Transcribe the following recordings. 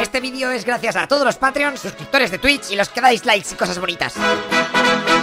Este vídeo es gracias a todos los Patreons, suscriptores de Twitch y los que dais likes y cosas bonitas.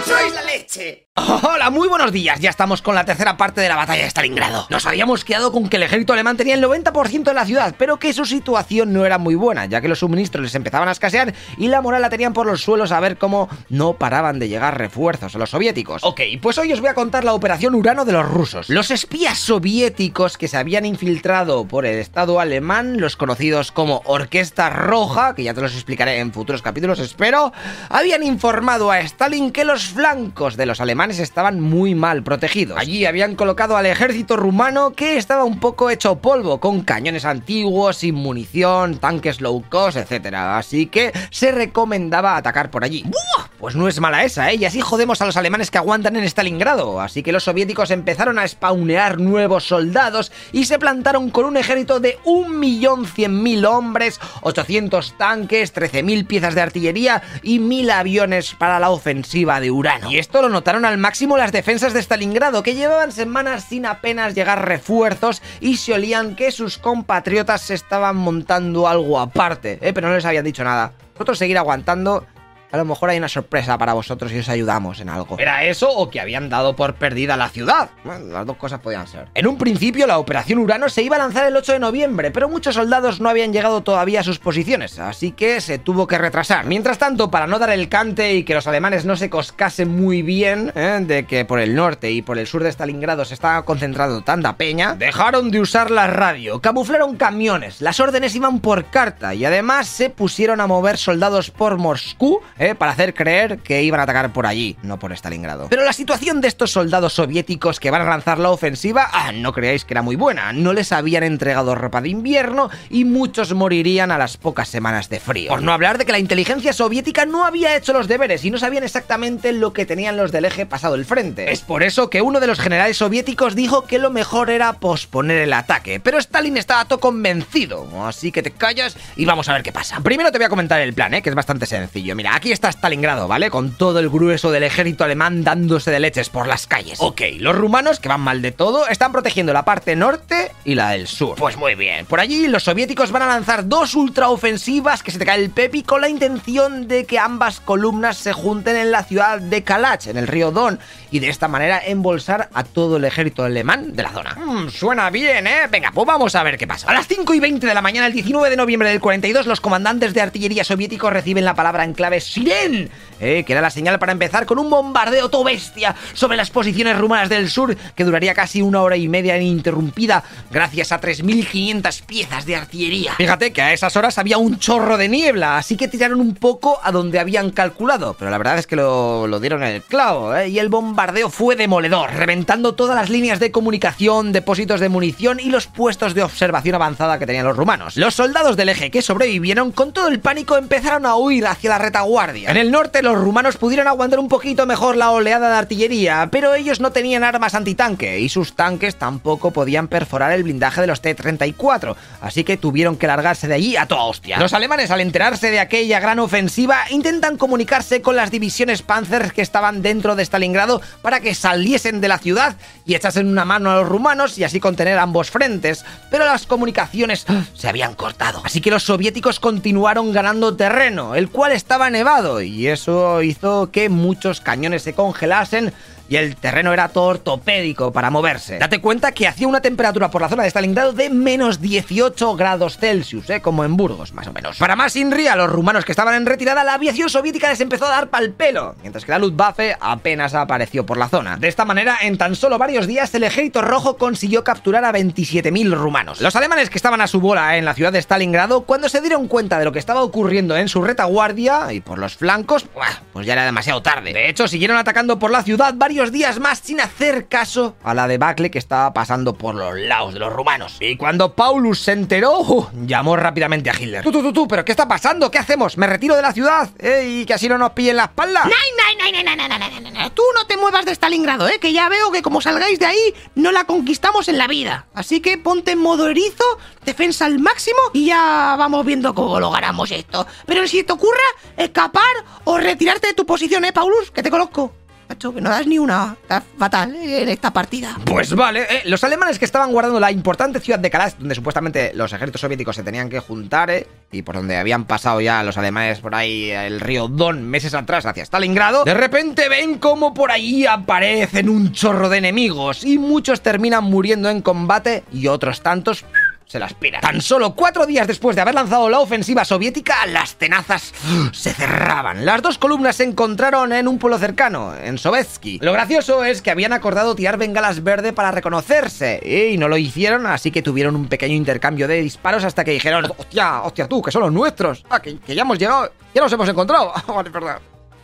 ¡Sois la leche! Hola, muy buenos días. Ya estamos con la tercera parte de la batalla de Stalingrado. Nos habíamos quedado con que el ejército alemán tenía el 90% de la ciudad, pero que su situación no era muy buena, ya que los suministros les empezaban a escasear y la moral la tenían por los suelos a ver cómo no paraban de llegar refuerzos a los soviéticos. Ok, pues hoy os voy a contar la operación Urano de los rusos. Los espías soviéticos que se habían infiltrado por el Estado alemán, los conocidos como Orquesta Roja, que ya te los explicaré en futuros capítulos, espero, habían informado a Stalin que los flancos de los alemanes estaban muy mal protegidos. Allí habían colocado al ejército rumano que estaba un poco hecho polvo, con cañones antiguos, sin munición, tanques low cost, etc. Así que se recomendaba atacar por allí. ¡Buah! Pues no es mala esa, ¿eh? Y así jodemos a los alemanes que aguantan en Stalingrado. Así que los soviéticos empezaron a spawnear nuevos soldados y se plantaron con un ejército de 1.100.000 hombres, 800 tanques, 13.000 piezas de artillería y 1.000 aviones para la ofensiva de Urano. Y esto lo notaron al máximo las defensas de Stalingrado, que llevaban semanas sin apenas llegar refuerzos y se olían que sus compatriotas se estaban montando algo aparte, ¿eh? pero no les habían dicho nada. Nosotros seguir aguantando a lo mejor hay una sorpresa para vosotros y os ayudamos en algo. ¿Era eso o que habían dado por perdida la ciudad? Bueno, las dos cosas podían ser. En un principio la operación Urano se iba a lanzar el 8 de noviembre, pero muchos soldados no habían llegado todavía a sus posiciones, así que se tuvo que retrasar. Mientras tanto, para no dar el cante y que los alemanes no se coscasen muy bien ¿eh? de que por el norte y por el sur de Stalingrado se estaba concentrando tanta peña, dejaron de usar la radio, camuflaron camiones, las órdenes iban por carta y además se pusieron a mover soldados por Moscú ¿eh? Para hacer creer que iban a atacar por allí, no por Stalingrado. Pero la situación de estos soldados soviéticos que van a lanzar la ofensiva, ah, no creáis que era muy buena. No les habían entregado ropa de invierno y muchos morirían a las pocas semanas de frío. Por no hablar de que la inteligencia soviética no había hecho los deberes y no sabían exactamente lo que tenían los del eje pasado el frente. Es por eso que uno de los generales soviéticos dijo que lo mejor era posponer el ataque, pero Stalin estaba todo convencido, así que te callas y vamos a ver qué pasa. Primero te voy a comentar el plan, ¿eh? que es bastante sencillo. Mira, aquí está Stalingrado, ¿vale? Con todo el grueso del ejército alemán dándose de leches por las calles. Ok, los rumanos, que van mal de todo, están protegiendo la parte norte y la del sur. Pues muy bien, por allí los soviéticos van a lanzar dos ultraofensivas que se te cae el pepi con la intención de que ambas columnas se junten en la ciudad de Kalach, en el río Don, y de esta manera embolsar a todo el ejército alemán de la zona. Mm, suena bien, ¿eh? Venga, pues vamos a ver qué pasa. A las 5 y 20 de la mañana, el 19 de noviembre del 42, los comandantes de artillería soviéticos reciben la palabra en clave Siren, eh, que era la señal para empezar con un bombardeo todo bestia sobre las posiciones rumanas del sur, que duraría casi una hora y media ininterrumpida, gracias a 3.500 piezas de artillería. Fíjate que a esas horas había un chorro de niebla, así que tiraron un poco a donde habían calculado, pero la verdad es que lo, dieron en el clavo, ¿eh? y el bombardeo fue demoledor, reventando todas las líneas de comunicación, depósitos de munición y los puestos de observación avanzada que tenían los rumanos. Los soldados del eje que sobrevivieron, con todo el pánico, empezaron a huir hacia la retaguardia. En el norte, los rumanos pudieron aguantar un poquito mejor la oleada de artillería, pero ellos no tenían armas antitanque y sus tanques tampoco podían perforar el blindaje de los T-34, así que tuvieron que largarse de allí a toda hostia. Los alemanes, al enterarse de aquella gran ofensiva, intentan comunicarse con las divisiones Panzer que estaban dentro de Stalingrado para que saliesen de la ciudad y echasen una mano a los rumanos y así contener ambos frentes, pero las comunicaciones se habían cortado. Así que los soviéticos continuaron ganando terreno, el cual estaba nevado, y eso hizo que muchos cañones se congelasen y el terreno era todo ortopédico para moverse. Date cuenta que hacía una temperatura por la zona de Stalingrado de menos 18 grados Celsius, ¿eh? como en Burgos, más o menos. Para más Inri, a los rumanos que estaban en retirada, la aviación soviética les empezó a dar pal pelo, mientras que la Luftwaffe apenas apareció por la zona. De esta manera, en tan solo varios días, el ejército rojo consiguió capturar a 27.000 rumanos. Los alemanes que estaban a su bola en la ciudad de Stalingrado, cuando se dieron cuenta de lo que estaba ocurriendo en su retaguardia y por los flancos, pues ya era demasiado tarde. De hecho, siguieron atacando por la ciudad varios días más sin hacer caso a la debacle que estaba pasando por los lados de los rumanos. Y cuando Paulus se enteró, uh, llamó rápidamente a Hitler. Tú, tú, tú, tú, pero ¿qué está pasando? ¿Qué hacemos? ¿Me retiro de la ciudad? ¿Eh? ¿Y que así no nos pillen la espalda? ¡Nay, nay, nay, nay, nay, nay, Tú no te muevas de Stalingrado, ¿eh? Que ya veo que como salgáis de ahí, no la conquistamos en la vida. Así que ponte en modo erizo, defensa al máximo y ya vamos viendo cómo logramos esto. Pero si te ocurra escapar o retirarte de tu posición, ¿eh, Paulus? Que te conozco. Que no das ni una. Estás fatal eh, en esta partida. Pues vale, eh, los alemanes que estaban guardando la importante ciudad de Kalas, donde supuestamente los ejércitos soviéticos se tenían que juntar, eh, y por donde habían pasado ya los alemanes por ahí el río Don meses atrás hacia Stalingrado, de repente ven como por ahí aparecen un chorro de enemigos y muchos terminan muriendo en combate y otros tantos se las pira. Tan solo cuatro días después de haber lanzado la ofensiva soviética, las tenazas se cerraban. Las dos columnas se encontraron en un pueblo cercano, en Sobetsky. Lo gracioso es que habían acordado tirar bengalas verde para reconocerse, y no lo hicieron, así que tuvieron un pequeño intercambio de disparos hasta que dijeron, hostia, hostia tú, que son los nuestros, ah, que, ya hemos llegado, ya los hemos encontrado. verdad.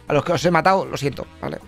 A los que os he matado, lo siento, vale.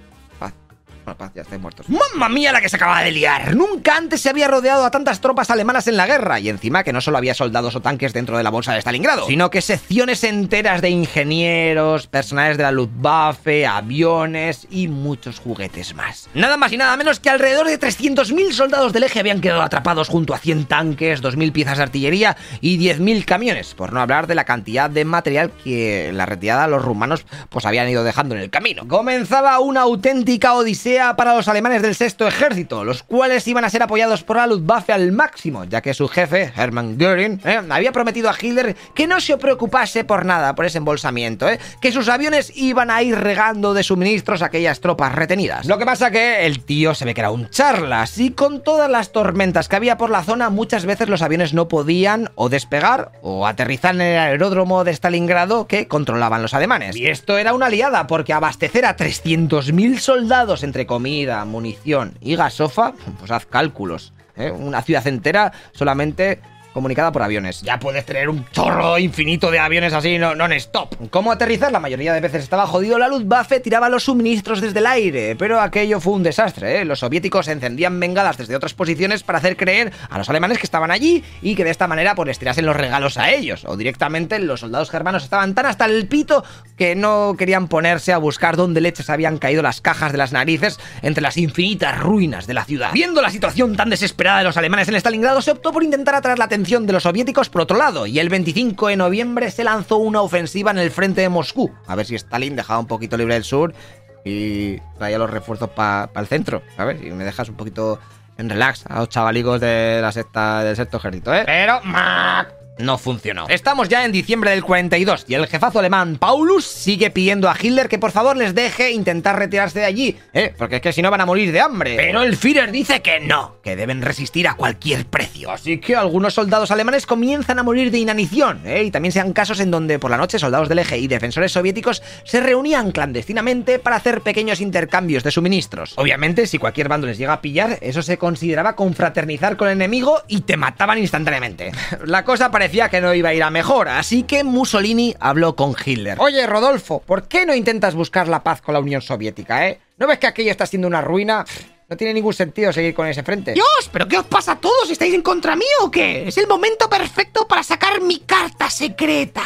Bueno, paz, ya. ¡Mamma mía la que se acaba de liar! Nunca antes se había rodeado a tantas tropas alemanas en la guerra, y encima que no solo había soldados o tanques dentro de la bolsa de Stalingrado, sino que secciones enteras de ingenieros, personales de la Luftwaffe, aviones y muchos juguetes más. Nada más y nada menos que alrededor de 300.000 soldados del eje habían quedado atrapados junto a 100 tanques, 2.000 piezas de artillería y 10.000 camiones, por no hablar de la cantidad de material que en la retirada los rumanos pues habían ido dejando en el camino. Comenzaba una auténtica odisea para los alemanes del sexto ejército, los cuales iban a ser apoyados por la Luftwaffe al máximo, ya que su jefe, Hermann Göring, eh, había prometido a Hitler que no se preocupase por nada por ese embolsamiento, eh, que sus aviones iban a ir regando de suministros a aquellas tropas retenidas. Lo que pasa que el tío se ve que era un charlas y con todas las tormentas que había por la zona muchas veces los aviones no podían o despegar o aterrizar en el aeródromo de Stalingrado que controlaban los alemanes. Y esto era una liada porque abastecer a 300.000 soldados entre comida, munición y gasofa, pues haz cálculos. ¿eh? Una ciudad entera solamente comunicada por aviones. Ya puedes tener un chorro infinito de aviones así no- non-stop. ¿Cómo aterrizar? La mayoría de veces estaba jodido. La Luftwaffe tiraba los suministros desde el aire, pero aquello fue un desastre. ¿eh? Los soviéticos encendían bengalas desde otras posiciones para hacer creer a los alemanes que estaban allí y que de esta manera pues les tirasen los regalos a ellos. O directamente los soldados germanos estaban tan hasta el pito que no querían ponerse a buscar dónde leches habían caído las cajas de las narices entre las infinitas ruinas de la ciudad. Viendo la situación tan desesperada de los alemanes en Stalingrado, se optó por intentar atraer la atención de los soviéticos por otro lado, y el 25 de noviembre se lanzó una ofensiva en el frente de Moscú, a ver si Stalin dejaba un poquito libre el sur y traía los refuerzos para el centro, ¿sabes? Y me dejas un poquito en relax a los chavalicos de la secta del sexto ejército, ¿eh? Pero, ¡mac! No funcionó. Estamos ya en diciembre del 42 y el jefazo alemán Paulus sigue pidiendo a Hitler que por favor les deje intentar retirarse de allí, ¿eh? Porque es que si no van a morir de hambre. Pero el Führer dice que no, que deben resistir a cualquier precio. Así que algunos soldados alemanes comienzan a morir de inanición, ¿eh? Y también se dan casos en donde por la noche soldados del eje y defensores soviéticos se reunían clandestinamente para hacer pequeños intercambios de suministros. Obviamente, si cualquier bando les llega a pillar, eso se consideraba confraternizar con el enemigo y te mataban instantáneamente. La cosa parecía que no iba a ir a mejor, así que Mussolini habló con Hitler. Oye, Rodolfo, ¿por qué no intentas buscar la paz con la Unión Soviética, eh? ¿No ves que aquello está siendo una ruina? No tiene ningún sentido seguir con ese frente. Dios, ¿pero qué os pasa a todos? ¿Estáis en contra mí o qué? Es el momento perfecto para sacar mi carta secreta.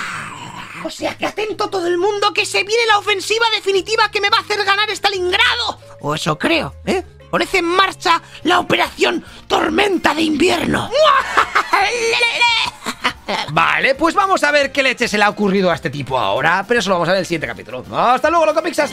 O sea que atento todo el mundo que se viene la ofensiva definitiva que me va a hacer ganar Stalingrado. O eso creo, ¿eh? Poned en marcha la operación Tormenta de Invierno. Vale, pues vamos a ver qué leche se le ha ocurrido a este tipo ahora, pero eso lo vamos a ver en el siguiente capítulo. ¡Hasta luego, loco Pixas!